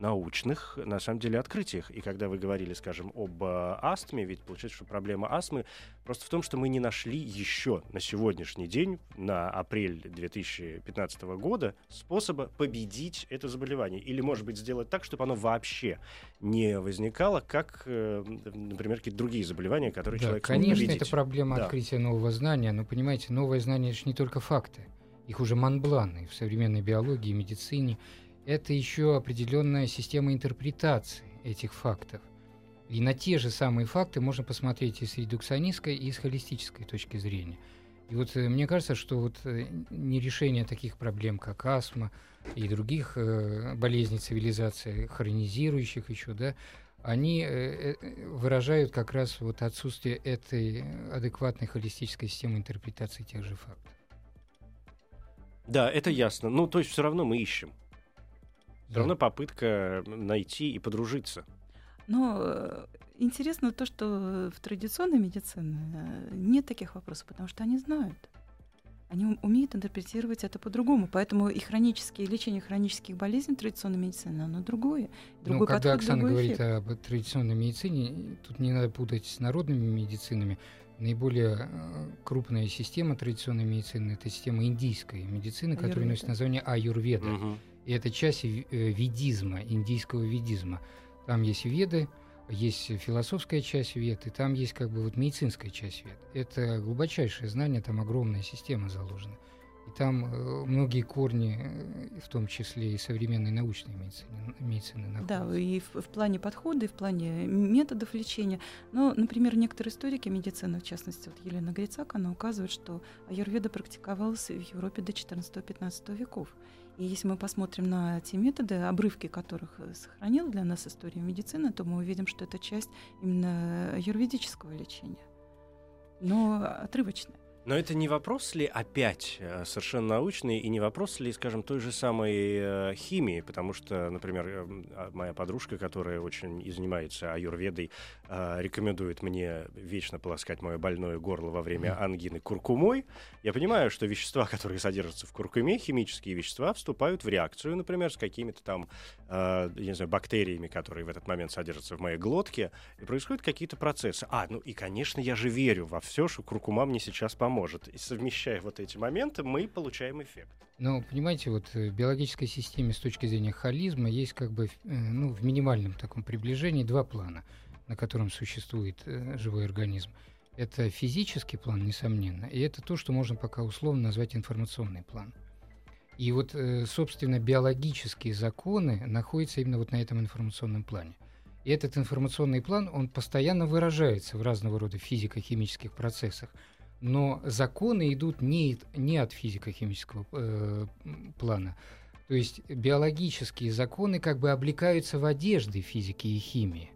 научных, на самом деле, открытиях. И когда вы говорили, скажем, об э, астме, ведь получается, что проблема астмы просто в том, что мы не нашли еще на сегодняшний день, на апрель 2015 года, способа победить это заболевание. Или, может быть, сделать так, чтобы оно вообще не возникало, как, э, например, какие-то другие заболевания, которые Да, человек конечно, это проблема Да. открытия нового знания, но понимаете, новое знание это же не только факты, их уже манбланы в современной биологии, медицине. Это еще определенная система интерпретации этих фактов. И на те же самые факты можно посмотреть и с редукционистской, и с холистической точки зрения. И вот э, мне кажется, что вот э, нерешение таких проблем, как астма и других э, болезней цивилизации, хронизирующих еще, да, они э, э, выражают как раз вот отсутствие этой адекватной холистической системы интерпретации тех же фактов. Да, это ясно. Ну, то есть все равно мы ищем. Все Да. равно попытка найти и подружиться. Но э, интересно то, что в традиционной медицине э, нет таких вопросов, потому что они знают. Они ум- умеют интерпретировать это по-другому. Поэтому и хронические, лечение хронических болезней традиционной медицины, оно другое. Другой ну, когда подход, Оксана другой говорит эффект. об традиционной медицине, тут не надо путать с народными медицинами. Наиболее э, крупная система традиционной медицины – это система индийской медицины, которая Аюрведа. носит название аюрведа. Мгм. И это часть э, ведизма, индийского ведизма. Там есть веды, есть философская часть вед, и там есть как бы вот медицинская часть вед. Это глубочайшее знание, там огромная система заложена. И там э, многие корни, э, в том числе и современной научной медицины, медицины Да, находятся. и в, в плане подхода, и в плане методов лечения. Но, например, некоторые историки медицины, в частности, вот Елена Грицак, она указывает, что аюрведа практиковалась в Европе до 14-15 веков. И если мы посмотрим на те методы, обрывки которых э, сохранила для нас история медицины, то мы увидим, что это часть именно аюрведического лечения. Но отрывочная. Но это не вопрос ли опять э, совершенно научный и не вопрос ли, скажем, той же самой э, химии, потому что, например, э, а, моя подружка, которая очень и занимается аюрведой, рекомендует мне вечно полоскать мое больное горло во время ангины куркумой. Я понимаю, что вещества, которые содержатся в куркуме, химические вещества, вступают в реакцию, например, с какими-то там, я не знаю, бактериями, которые в этот момент содержатся в моей глотке, и происходят какие-то процессы. А, ну и, конечно, я же верю во все, что куркума мне сейчас поможет поможет. И совмещая вот эти моменты, мы получаем эффект. Ну, понимаете, вот э, в биологической системе с точки зрения холизма есть как бы, э, ну, в минимальном таком приближении два плана, на котором существует э, живой организм. Это физический план, несомненно, и это то, что можно пока условно назвать информационный план. И вот, собственно, биологические законы находятся именно вот на этом информационном плане. И этот информационный план, он постоянно выражается в разного рода физико-химических процессах но законы идут не, не от физико-химического э, плана. То есть биологические законы как бы облекаются в одежды физики и химии,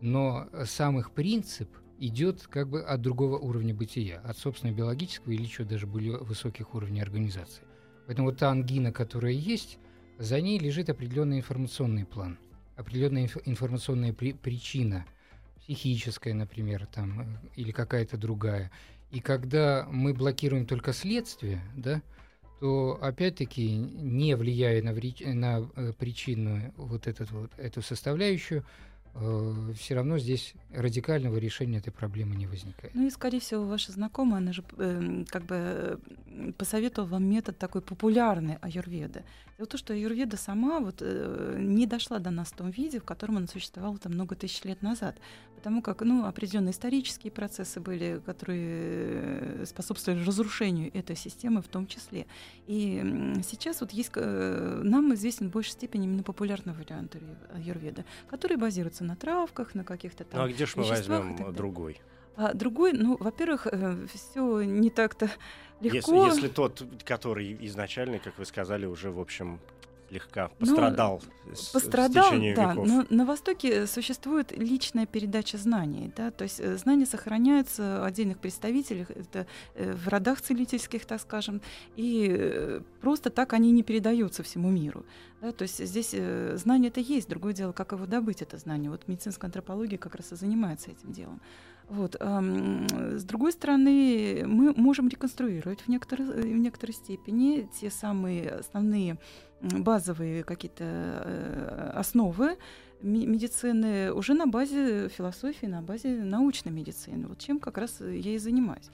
но сам их принцип идет как бы от другого уровня бытия, от собственного биологического или еще даже более высоких уровней организации. Поэтому вот та ангина, которая есть, за ней лежит определенный информационный план, определенная инф- информационная при- причина, психическая, например, там, э, или какая-то другая. И когда мы блокируем только следствие, да, то опять-таки, не влияя на, на э, причину вот, этот, вот эту составляющую, э, все равно здесь радикального решения этой проблемы не возникает. Ну и, скорее всего, ваша знакомая, она же э, как бы э, посоветовала вам метод такой популярный аюрведы. Дело то, что аюрведа сама вот, э, не дошла до нас в том виде, в котором она существовала там много тысяч лет назад. Потому как ну, определенные исторические процессы были, которые способствовали разрушению этой системы в том числе. И сейчас вот есть, э, нам известен в большей степени именно популярный вариант аюрведа, который базируется на травках, на каких-то там Ну а где же мы возьмем другой? А другой, ну, во-первых, э, все не так-то легко. Если, если тот, который изначально, как вы сказали, уже, в общем, слегка ну, пострадал. Ну, с, пострадал, с да. Веков. Но на Востоке существует личная передача знаний, да, то есть э, знания сохраняются в отдельных представителях, это э, в родах целительских, так скажем, и э, просто так они не передаются всему миру. Да, то есть здесь знание это есть, другое дело, как его добыть, это знание. Вот медицинская антропология как раз и занимается этим делом. Вот. С другой стороны, мы можем реконструировать в некоторой, в некоторой степени те самые основные базовые какие-то э, основы медицины уже на базе философии, на базе научной медицины. Вот чем как раз я и занимаюсь.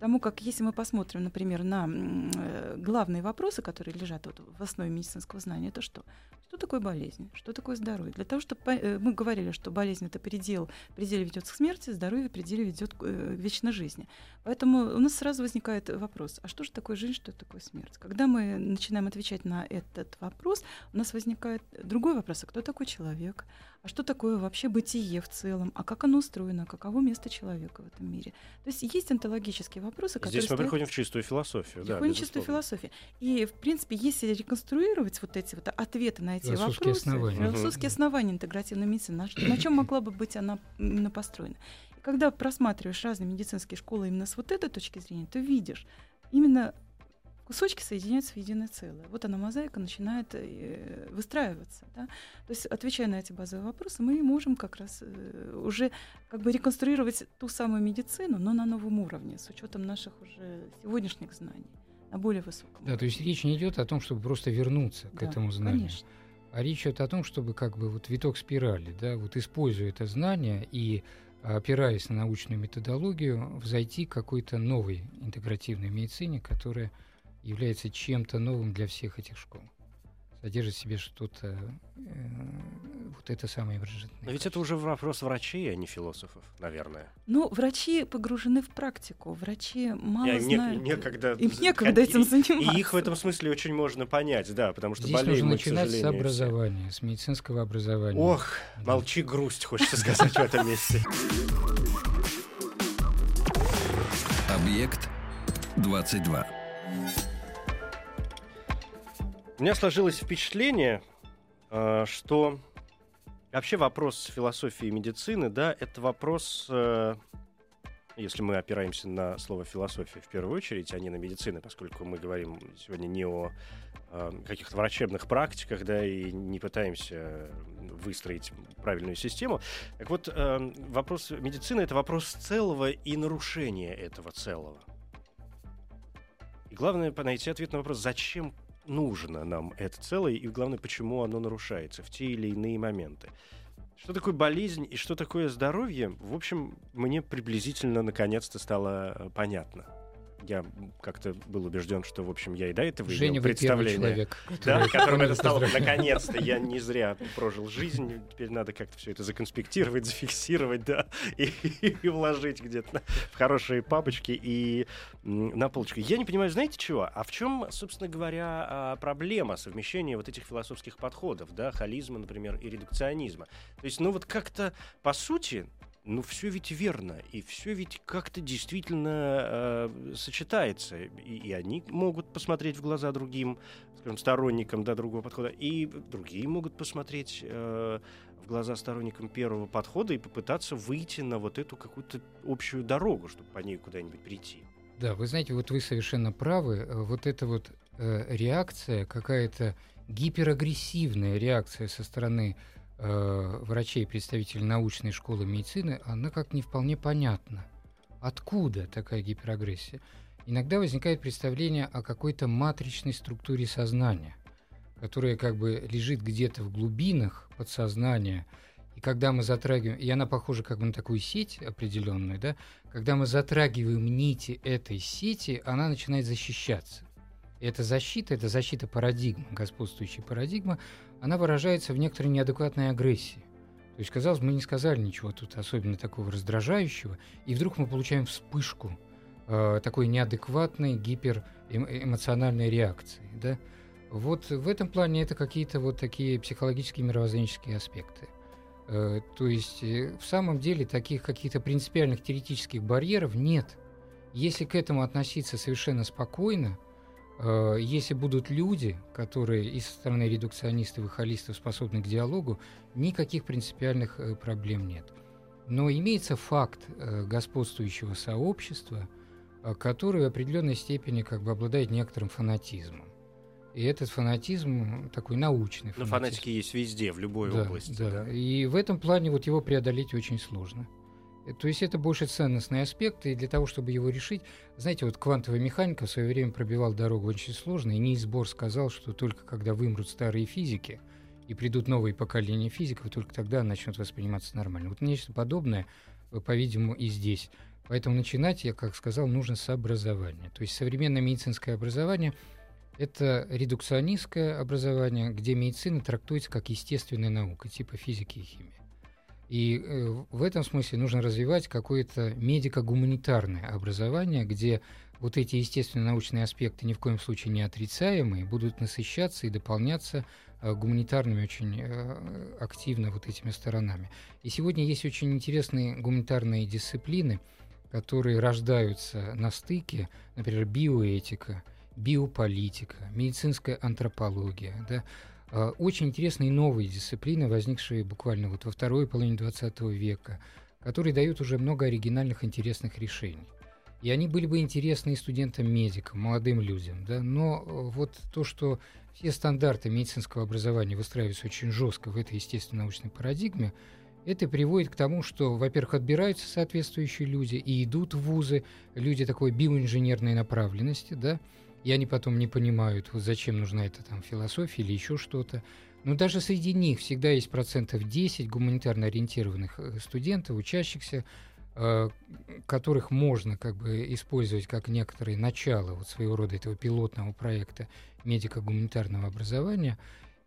Потому как если мы посмотрим, например, на э, главные вопросы, которые лежат вот в основе медицинского знания, это что? Что такое болезнь? Что такое здоровье? Для того, чтобы э, мы говорили, что болезнь это предел, пределе ведет к смерти, здоровье пределе ведет к э, вечной жизни. Поэтому у нас сразу возникает вопрос: а что же такое жизнь, что такое смерть? Когда мы начинаем отвечать на этот вопрос, у нас возникает другой вопрос: а кто такой человек? А что такое вообще бытие в целом, а как оно устроено, каково место человека в этом мире. То есть есть онтологические вопросы, которые... Здесь мы стоят... приходим в чистую философию. Приходим да, в чистую философию. И, в принципе, если реконструировать вот эти вот ответы на эти философские вопросы, основания. философские угу. основания интегративной медицины, на, на чем могла бы быть она именно построена. И когда просматриваешь разные медицинские школы именно с вот этой точки зрения, ты видишь именно кусочки соединяются в единое целое. Вот она, мозаика, начинает э, выстраиваться. Да? То есть, отвечая на эти базовые вопросы, мы можем как раз э, уже как бы реконструировать ту самую медицину, но на новом уровне, с учетом наших уже сегодняшних знаний, на более высоком. Да, то есть речь не идет о том, чтобы просто вернуться к да, этому знанию. Конечно. А речь идет о том, чтобы как бы вот виток спирали, да, вот используя это знание и опираясь на научную методологию, взойти к какой-то новой интегративной медицине, которая является чем-то новым для всех этих школ. Содержит в себе что-то, э, вот это самое божественное. Но ведь это уже вопрос врачей, а не философов, наверное. Ну, врачи погружены в практику. Врачи мало Я, знают. Некогда, Им некогда этим заниматься. И их в этом смысле очень можно понять, да, потому что Здесь болеем нужно начинать с образования, все. с медицинского образования. Ох, да. молчи грусть, хочется сказать в этом месте. Объект 22. У меня сложилось впечатление, э, что вообще вопрос философии медицины, да, это вопрос, э, если мы опираемся на слово философия в первую очередь, а не на медицину, поскольку мы говорим сегодня не о э, каких-то врачебных практиках, да, и не пытаемся выстроить правильную систему. Так вот, вопрос медицины — это вопрос целого и нарушения этого целого. И главное — найти ответ на вопрос, зачем нужно нам это целое, и главное, почему оно нарушается в те или иные моменты. Что такое болезнь и что такое здоровье, в общем, мне приблизительно наконец-то стало э, понятно я как-то был убежден, что, в общем, я и до этого Женя, имел представление. человек, да, которым это стало наконец-то. Я не зря прожил жизнь. Теперь надо как-то все это законспектировать, зафиксировать, да, и, и вложить где-то в хорошие папочки и на полочку. Я не понимаю, знаете чего? А в чем, собственно говоря, а, проблема совмещения вот этих философских подходов, да, холизма, например, и редукционизма? То есть, ну вот как-то, по сути, ну все ведь верно, и все ведь как-то действительно э, сочетается. И, и они могут посмотреть в глаза другим, скажем, сторонникам да, другого подхода, и другие могут посмотреть э, в глаза сторонникам первого подхода и попытаться выйти на вот эту какую-то общую дорогу, чтобы по ней куда-нибудь прийти. Да, вы знаете, вот вы совершенно правы. Вот эта вот э, реакция, какая-то гиперагрессивная реакция со стороны э, врачей, представителей научной школы медицины, она как не вполне понятна. Откуда такая гиперагрессия? Иногда возникает представление о какой-то матричной структуре сознания, которая как бы лежит где-то в глубинах подсознания, и когда мы затрагиваем, и она похожа как бы на такую сеть определенную, да, когда мы затрагиваем нити этой сети, она начинает защищаться. И эта защита, это защита парадигмы, господствующей парадигмы, она выражается в некоторой неадекватной агрессии. То есть, казалось, мы не сказали ничего тут особенно такого раздражающего, и вдруг мы получаем вспышку э, такой неадекватной гиперэмоциональной реакции. Да? Вот в этом плане это какие-то вот такие психологические мировоззренческие аспекты. Э, то есть, э, в самом деле, таких каких-то принципиальных теоретических барьеров нет. Если к этому относиться совершенно спокойно – если будут люди, которые и со стороны редукционистов и холистов способны к диалогу, никаких принципиальных э, проблем нет. Но имеется факт э, господствующего сообщества, который в определенной степени как бы обладает некоторым фанатизмом. И этот фанатизм такой научный. Но фанатики есть везде, в любой да, области. Да. да. И в этом плане вот его преодолеть очень сложно. Э, то есть это больше ценностный аспект, и для того, чтобы его решить, знаете, вот квантовая механика в свое время пробивал дорогу очень сложно, и Нильс Бор сказал, что только когда вымрут старые физики и придут новые поколения физиков, только тогда начнут восприниматься нормально. Вот нечто подобное, э, по-видимому, и здесь. Поэтому начинать, я как сказал, нужно с образования. То есть современное медицинское образование – это редукционистское образование, где медицина трактуется как естественная наука, типа физики и химии. И э, в этом смысле нужно развивать какое-то медико-гуманитарное образование, где вот эти естественно-научные аспекты ни в коем случае не отрицаемые, будут насыщаться и дополняться э, гуманитарными очень э, активно вот этими сторонами. И сегодня есть очень интересные гуманитарные дисциплины, которые рождаются на стыке, например, биоэтика, биополитика, медицинская антропология, да, очень интересные новые дисциплины, возникшие буквально вот во второй половине 20 века, которые дают уже много оригинальных интересных решений. И они были бы интересны и студентам-медикам, молодым людям. Да? Но э, вот то, что все стандарты медицинского образования выстраиваются очень жестко в этой естественно-научной парадигме, это приводит к тому, что, во-первых, отбираются соответствующие люди и идут в вузы, люди такой биоинженерной направленности, да, и они потом не понимают, вот зачем нужна эта там философия или еще что-то. Но даже среди них всегда есть процентов 10 гуманитарно ориентированных э, студентов, учащихся, э, которых можно как бы использовать как некоторые начало вот своего рода этого пилотного проекта медико-гуманитарного образования.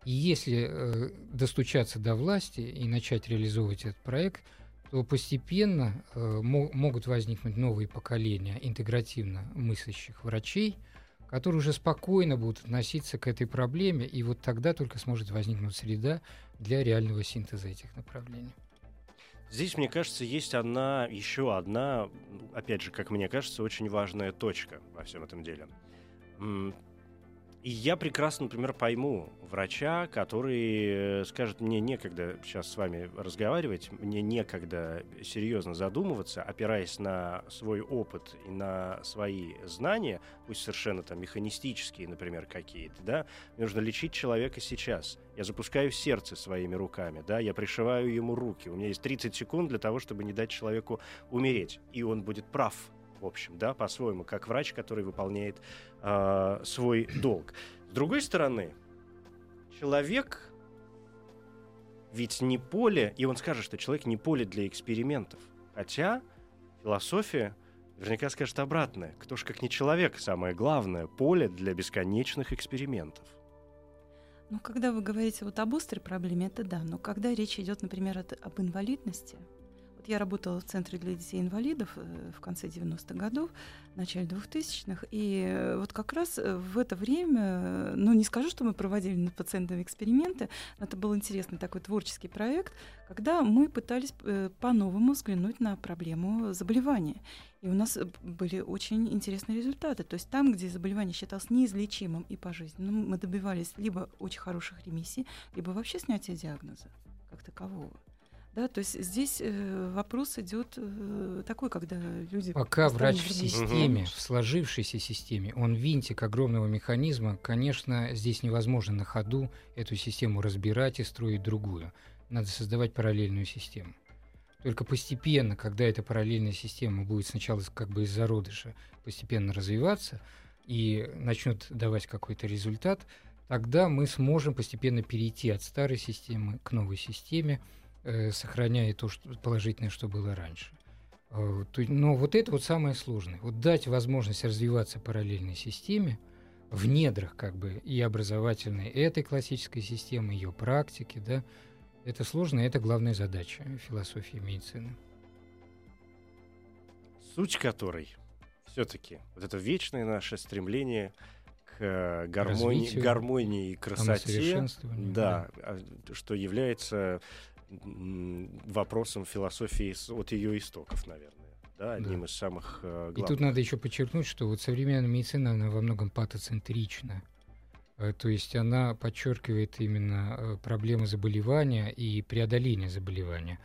И если э, достучаться до власти и начать реализовывать этот проект, то постепенно могут возникнуть новые поколения интегративно мыслящих врачей – которые уже спокойно будут относиться к этой проблеме, и вот тогда только сможет возникнуть среда для реального синтеза этих направлений. Здесь, мне кажется, есть одна, еще одна, опять же, как мне кажется, очень важная точка во всем этом деле. И я прекрасно, например, пойму врача, который э, скажет, мне некогда сейчас с вами разговаривать, мне некогда серьезно задумываться, опираясь на свой опыт и на свои знания, пусть совершенно там механистические, например, какие-то, да, мне нужно лечить человека сейчас. Я запускаю сердце своими руками, да, я пришиваю ему руки. У меня есть 30 секунд для того, чтобы не дать человеку умереть. И он будет прав в общем, да, по-своему, как врач, который выполняет э, свой долг. С другой стороны, человек ведь не поле, и он скажет, что человек не поле для экспериментов. Хотя философия наверняка скажет обратное. Кто ж как не человек, самое главное, поле для бесконечных экспериментов. Ну, когда вы говорите вот об острой проблеме, это да. Но когда речь идет, например, об инвалидности, я работала в Центре для детей-инвалидов э, в конце 90-х годов, в начале 2000-х, и э, вот как раз э, в это время, ну не скажу, что мы проводили над пациентами эксперименты, но это был интересный такой творческий проект, когда мы пытались по-новому взглянуть на проблему заболевания. И у нас были очень интересные результаты. То есть там, где заболевание считалось неизлечимым и пожизненным, мы добивались либо очень хороших ремиссий, либо вообще снятия диагноза как такового. Да, то есть здесь э, вопрос идет э, такой, когда люди... Пока врач в системе, в сложившейся системе, он винтик огромного механизма, конечно, здесь невозможно на ходу эту систему разбирать и строить другую. Надо создавать параллельную систему. Только постепенно, когда эта параллельная система будет сначала как бы из зародыша постепенно развиваться и начнет давать какой-то результат, тогда мы сможем постепенно перейти от старой системы к новой системе, сохраняя то что, положительное, что было раньше. Э, то, но вот это вот самое сложное. Вот дать возможность развиваться параллельной системе в недрах как бы и образовательной этой классической системы, ее практики, да, это сложно, это главная задача философии медицины. Суть которой все-таки вот это вечное наше стремление к гармонии, Развитию, гармонии и красоте, да, да, а, что является вопросом философии от ее истоков, наверное. Да, одним да. из самых э, главных. И тут надо еще подчеркнуть, что вот современная медицина, она во многом патоцентрична. Э, то есть она подчеркивает именно э, проблемы заболевания и преодоление заболевания.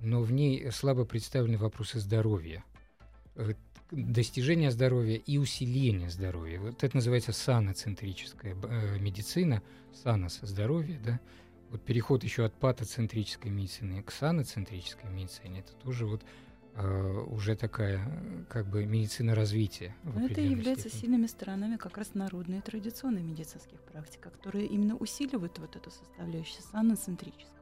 Но в ней слабо представлены вопросы здоровья э, достижение здоровья и усиление здоровья. Вот это называется саноцентрическая медицина, санос – здоровье, да, вот переход еще от патоцентрической медицины к саноцентрической медицине, это тоже вот э, уже такая как бы медицина развития. Но это является степени. сильными сторонами как раз народной и традиционной медицинских практик, которые именно усиливают вот эту составляющую саноцентрическую.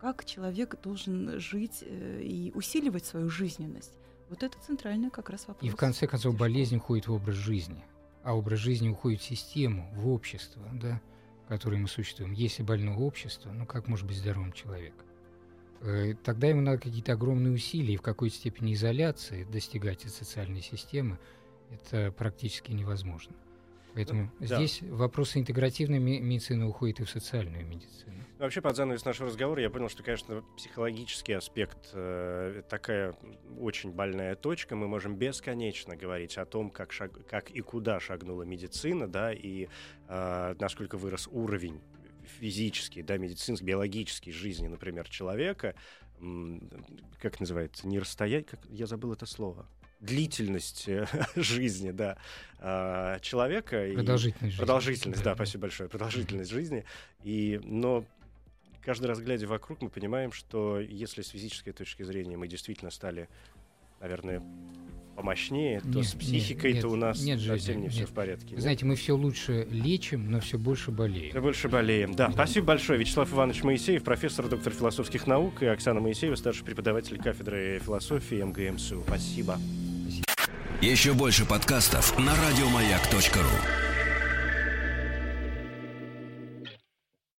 Как человек должен жить э, и усиливать свою жизненность. Вот это центральный как раз вопрос. И в конце концов болезнь уходит в образ жизни, а образ жизни уходит в систему, в общество, да которой мы существуем, если больное общество, ну как может быть здоровым человек? Э, тогда ему надо какие-то огромные усилия и в какой-то степени изоляции достигать этой социальной системы. Это практически невозможно. Поэтому да. здесь вопросы интегративной медицины уходят и в социальную медицину. Вообще, под занавес нашего разговора я понял, что, конечно, психологический аспект э, такая очень больная точка. Мы можем бесконечно говорить о том, как, шаг, как и куда шагнула медицина, да, и э, насколько вырос уровень физический, да, медицинский, биологический жизни, например, человека, как называется, не расстоять, как я забыл это слово, длительность э, жизни, да, а, человека. Продолжительность. И, продолжительность, да, да, спасибо большое, продолжительность жизни. И, но каждый раз глядя вокруг, мы понимаем, что если с физической точки зрения мы действительно стали, наверное, помощнее, то нет, с психикой-то у нас нет, совсем не нет. все в порядке. Вы знаете, мы все лучше лечим, но все больше болеем. Все больше болеем, да. Спасибо большое. Вячеслав Иванович Моисеев, профессор, доктор философских наук, и Оксана Моисеева, старший преподаватель кафедры философии МГМСУ. Спасибо. Еще больше подкастов на радиомаяк.ру